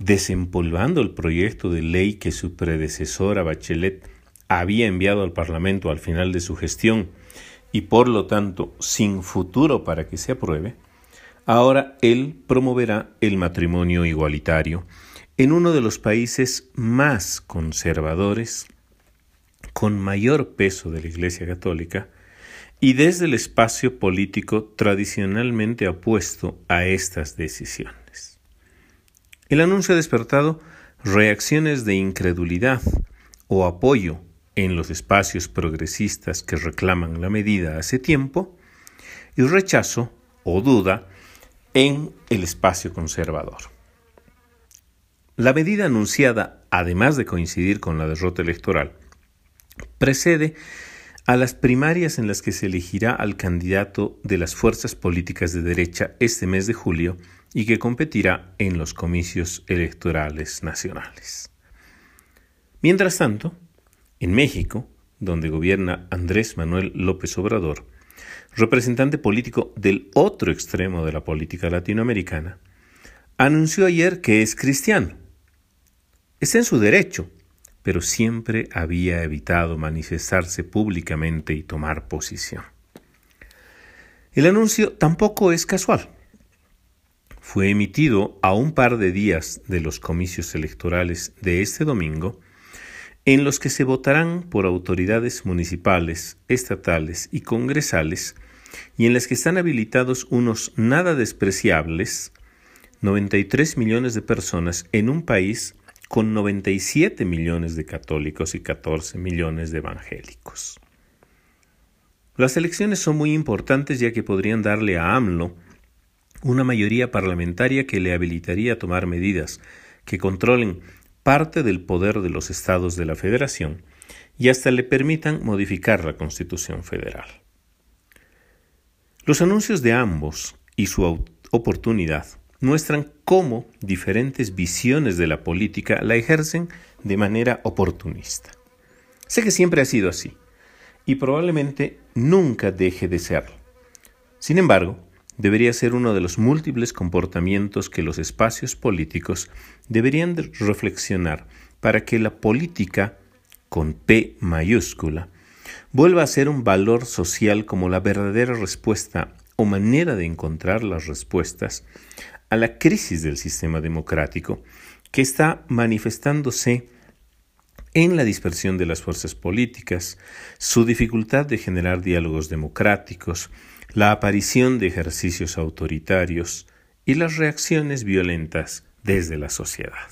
desempolvando el proyecto de ley que su predecesora Bachelet había enviado al Parlamento al final de su gestión y por lo tanto sin futuro para que se apruebe, ahora él promoverá el matrimonio igualitario en uno de los países más conservadores, con mayor peso de la Iglesia Católica, y desde el espacio político tradicionalmente opuesto a estas decisiones. El anuncio ha despertado reacciones de incredulidad o apoyo en los espacios progresistas que reclaman la medida hace tiempo y rechazo o duda en el espacio conservador. La medida anunciada, además de coincidir con la derrota electoral, precede a las primarias en las que se elegirá al candidato de las fuerzas políticas de derecha este mes de julio y que competirá en los comicios electorales nacionales. Mientras tanto, en México, donde gobierna Andrés Manuel López Obrador, representante político del otro extremo de la política latinoamericana, anunció ayer que es cristiano. Está en su derecho, pero siempre había evitado manifestarse públicamente y tomar posición. El anuncio tampoco es casual. Fue emitido a un par de días de los comicios electorales de este domingo, en los que se votarán por autoridades municipales, estatales y congresales, y en las que están habilitados unos nada despreciables 93 millones de personas en un país con 97 millones de católicos y 14 millones de evangélicos. Las elecciones son muy importantes ya que podrían darle a AMLO una mayoría parlamentaria que le habilitaría a tomar medidas que controlen parte del poder de los estados de la federación y hasta le permitan modificar la Constitución federal. Los anuncios de ambos y su oportunidad muestran cómo diferentes visiones de la política la ejercen de manera oportunista. Sé que siempre ha sido así, y probablemente nunca deje de serlo. Sin embargo, debería ser uno de los múltiples comportamientos que los espacios políticos deberían reflexionar para que la política, con P mayúscula, vuelva a ser un valor social como la verdadera respuesta o manera de encontrar las respuestas a la crisis del sistema democrático que está manifestándose en la dispersión de las fuerzas políticas, su dificultad de generar diálogos democráticos, la aparición de ejercicios autoritarios y las reacciones violentas desde la sociedad.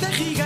de gigantes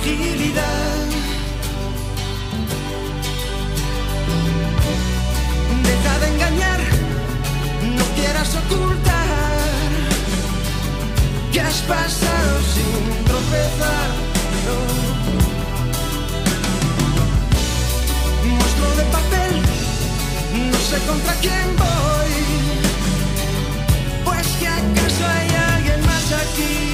Fragilidad. Deja de engañar, no quieras ocultar que has pasado sin tropezar. No. Monstruo de papel, no sé contra quién voy. Pues que acaso hay alguien más aquí.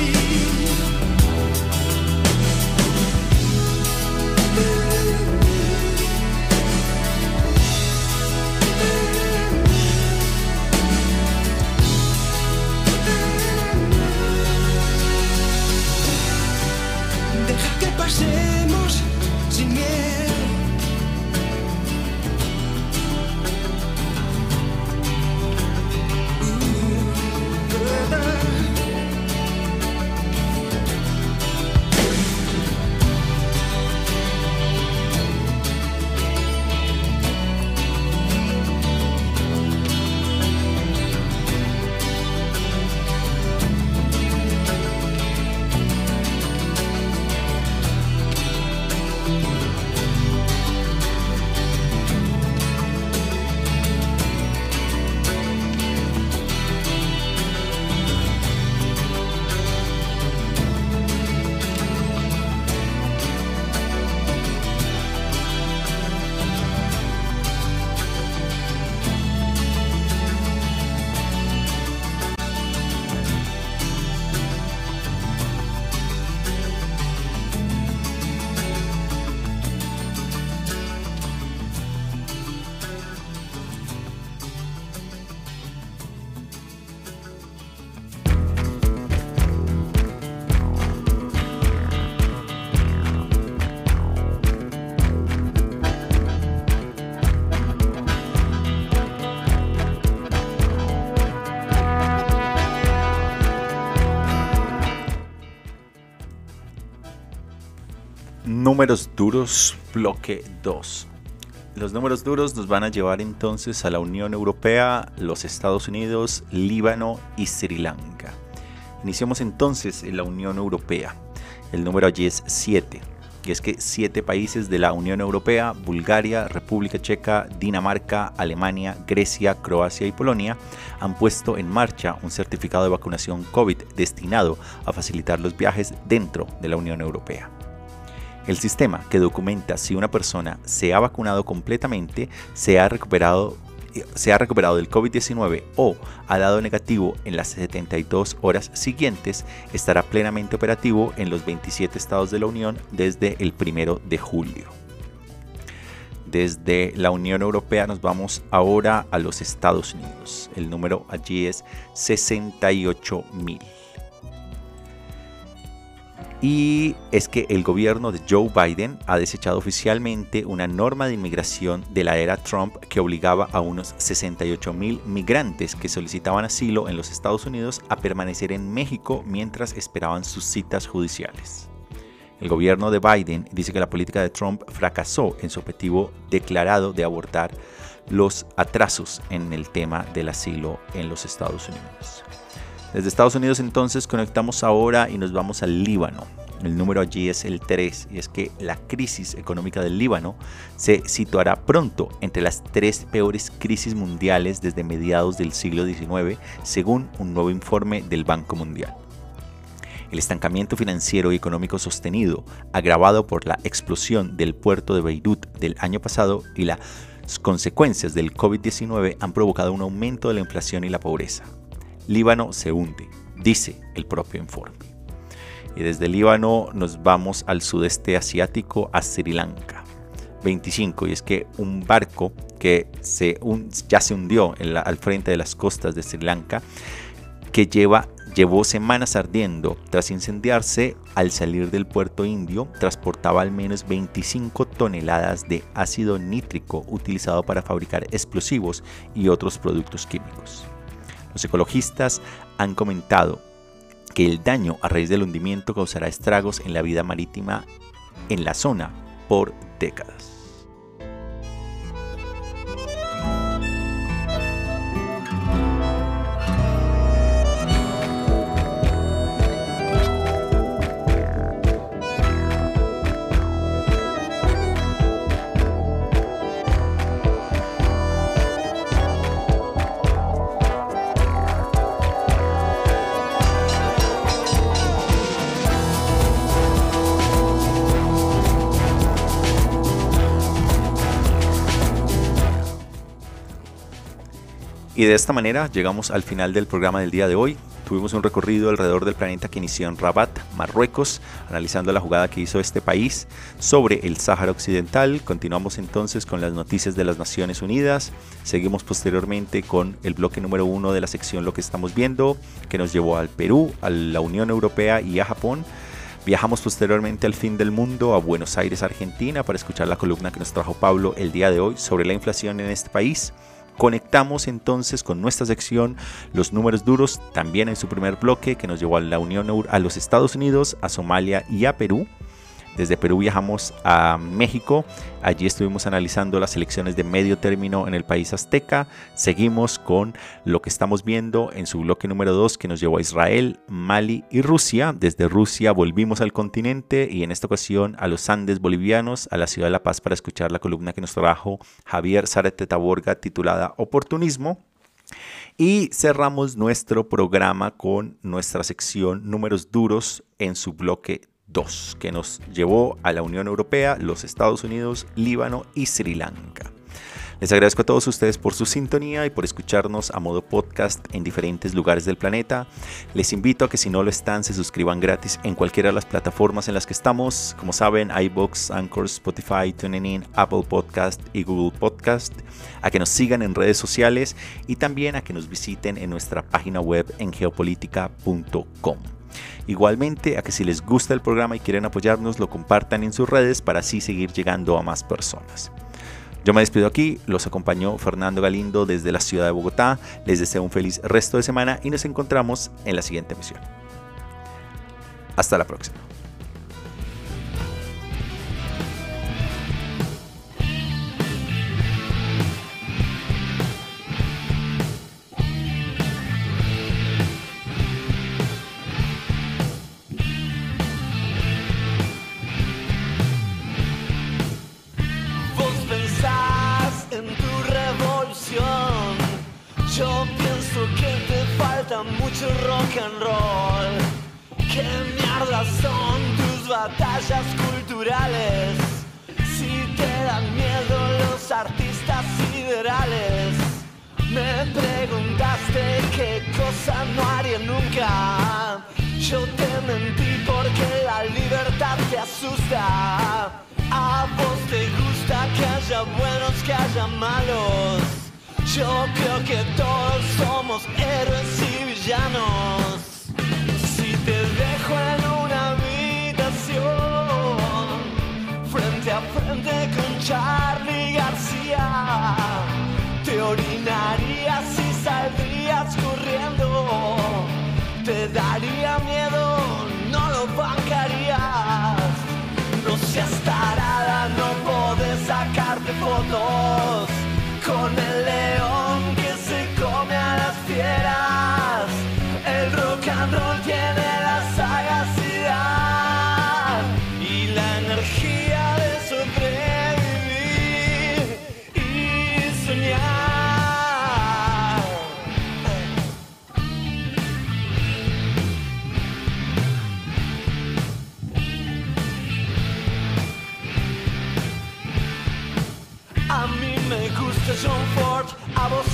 Deja que pasemos Números duros, bloque 2. Los números duros nos van a llevar entonces a la Unión Europea, los Estados Unidos, Líbano y Sri Lanka. Iniciamos entonces en la Unión Europea. El número allí es 7. Y es que siete países de la Unión Europea, Bulgaria, República Checa, Dinamarca, Alemania, Grecia, Croacia y Polonia, han puesto en marcha un certificado de vacunación COVID destinado a facilitar los viajes dentro de la Unión Europea. El sistema que documenta si una persona se ha vacunado completamente, se ha recuperado se ha recuperado del COVID-19 o ha dado negativo en las 72 horas siguientes, estará plenamente operativo en los 27 estados de la Unión desde el 1 de julio. Desde la Unión Europea nos vamos ahora a los Estados Unidos. El número allí es 68 mil. Y es que el gobierno de Joe Biden ha desechado oficialmente una norma de inmigración de la era Trump que obligaba a unos 68 mil migrantes que solicitaban asilo en los Estados Unidos a permanecer en México mientras esperaban sus citas judiciales. El gobierno de Biden dice que la política de Trump fracasó en su objetivo declarado de abortar los atrasos en el tema del asilo en los Estados Unidos. Desde Estados Unidos entonces conectamos ahora y nos vamos al Líbano. El número allí es el 3 y es que la crisis económica del Líbano se situará pronto entre las tres peores crisis mundiales desde mediados del siglo XIX, según un nuevo informe del Banco Mundial. El estancamiento financiero y económico sostenido, agravado por la explosión del puerto de Beirut del año pasado y las consecuencias del COVID-19 han provocado un aumento de la inflación y la pobreza. Líbano se hunde, dice el propio informe. Y desde Líbano nos vamos al sudeste asiático, a Sri Lanka. 25, y es que un barco que se ya se hundió al frente de las costas de Sri Lanka, que lleva, llevó semanas ardiendo tras incendiarse al salir del puerto indio, transportaba al menos 25 toneladas de ácido nítrico utilizado para fabricar explosivos y otros productos químicos. Los ecologistas han comentado que el daño a raíz del hundimiento causará estragos en la vida marítima en la zona por décadas. Y de esta manera llegamos al final del programa del día de hoy. Tuvimos un recorrido alrededor del planeta que inició en Rabat, Marruecos, analizando la jugada que hizo este país sobre el Sáhara Occidental. Continuamos entonces con las noticias de las Naciones Unidas. Seguimos posteriormente con el bloque número uno de la sección Lo que estamos viendo, que nos llevó al Perú, a la Unión Europea y a Japón. Viajamos posteriormente al fin del mundo, a Buenos Aires, Argentina, para escuchar la columna que nos trajo Pablo el día de hoy sobre la inflación en este país. Conectamos entonces con nuestra sección los números duros también en su primer bloque que nos llevó a la Unión a los Estados Unidos, a Somalia y a Perú. Desde Perú viajamos a México. Allí estuvimos analizando las elecciones de medio término en el país azteca. Seguimos con lo que estamos viendo en su bloque número 2 que nos llevó a Israel, Mali y Rusia. Desde Rusia volvimos al continente y en esta ocasión a los Andes bolivianos, a la ciudad de La Paz para escuchar la columna que nos trajo Javier Zárate Taborga titulada Oportunismo. Y cerramos nuestro programa con nuestra sección Números Duros en su bloque que nos llevó a la Unión Europea, los Estados Unidos, Líbano y Sri Lanka. Les agradezco a todos ustedes por su sintonía y por escucharnos a modo podcast en diferentes lugares del planeta. Les invito a que si no lo están, se suscriban gratis en cualquiera de las plataformas en las que estamos. Como saben, iBox, Anchor, Spotify, TuneIn, Apple Podcast y Google Podcast. A que nos sigan en redes sociales y también a que nos visiten en nuestra página web en geopolítica.com. Igualmente a que si les gusta el programa y quieren apoyarnos lo compartan en sus redes para así seguir llegando a más personas. Yo me despido aquí, los acompañó Fernando Galindo desde la ciudad de Bogotá, les deseo un feliz resto de semana y nos encontramos en la siguiente emisión. Hasta la próxima. Rock and roll. ¿Qué mierda son tus batallas culturales? Si te dan miedo los artistas siderales. Me preguntaste qué cosa no haría nunca. Yo te mentí porque la libertad te asusta. A vos te gusta que haya buenos, que haya malos. Yo creo que todos somos héroes y villanos. Si te dejo en una habitación, frente a frente con Charlie García, te orinarías y saldrías corriendo. Te daría miedo, no lo bancarías. No seas tarada, no podés sacarte fotos con el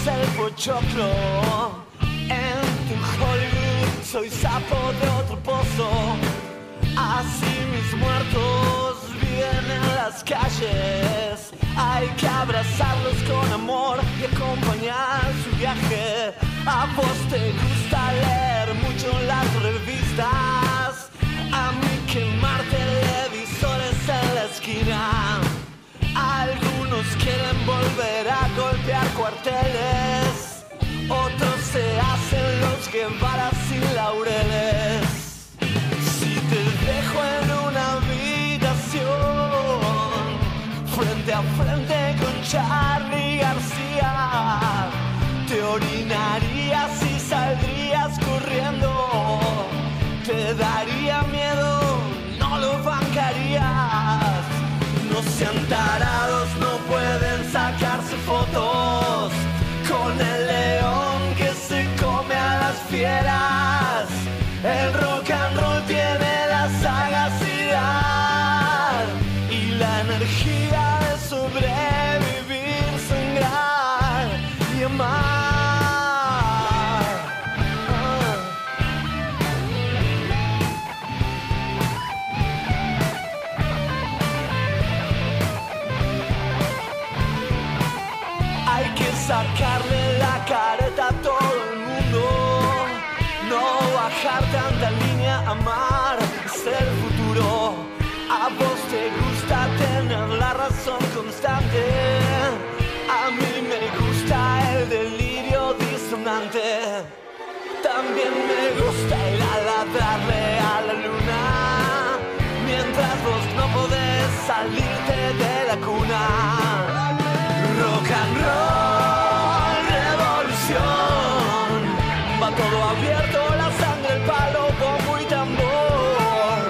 el pochoclo. En tu Hollywood soy sapo de otro pozo. Así mis muertos viven en las calles. Hay que abrazarlos con amor y acompañar su viaje. A vos te gusta leer mucho las revistas. A mí quemar televisores en la esquina quieren volver a golpear cuarteles, otros se hacen los guevaras y laureles. Si te dejo en una habitación, frente a frente con Charlie García.